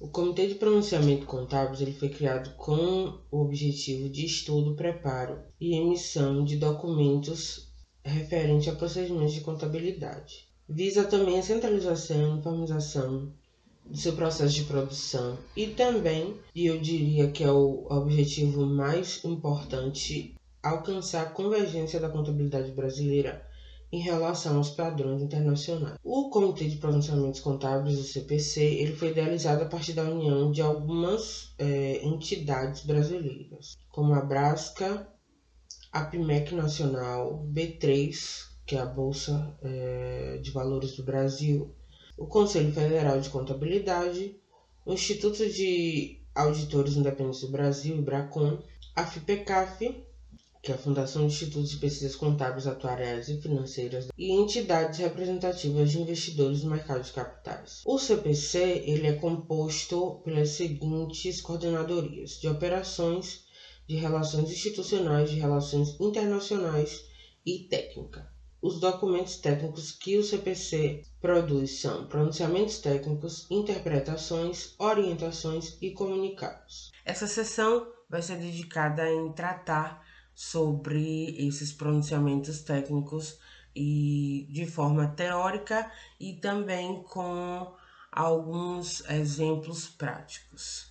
O Comitê de Pronunciamento Contábeis ele foi criado com o objetivo de estudo, preparo e emissão de documentos referente a procedimentos de contabilidade. Visa também a centralização e uniformização do seu processo de produção e também, e eu diria que é o objetivo mais importante, alcançar a convergência da contabilidade brasileira em relação aos padrões internacionais. O Comitê de Pronunciamentos Contábeis, o CPC, ele foi idealizado a partir da união de algumas é, entidades brasileiras, como a Brasca, a PIMEC Nacional, B3, que é a Bolsa é, de Valores do Brasil, o Conselho Federal de Contabilidade, o Instituto de Auditores Independentes do Brasil, IBRACON, a FIPECAF, que a Fundação de Institutos de Pesquisas Contábeis, Atuariais e Financeiras, e entidades representativas de investidores no mercado de capitais. O CPC ele é composto pelas seguintes coordenadorias de operações, de relações institucionais, de relações internacionais e técnica. Os documentos técnicos que o CPC produz são pronunciamentos técnicos, interpretações, orientações e comunicados. Essa sessão vai ser dedicada em tratar sobre esses pronunciamentos técnicos e de forma teórica e também com alguns exemplos práticos.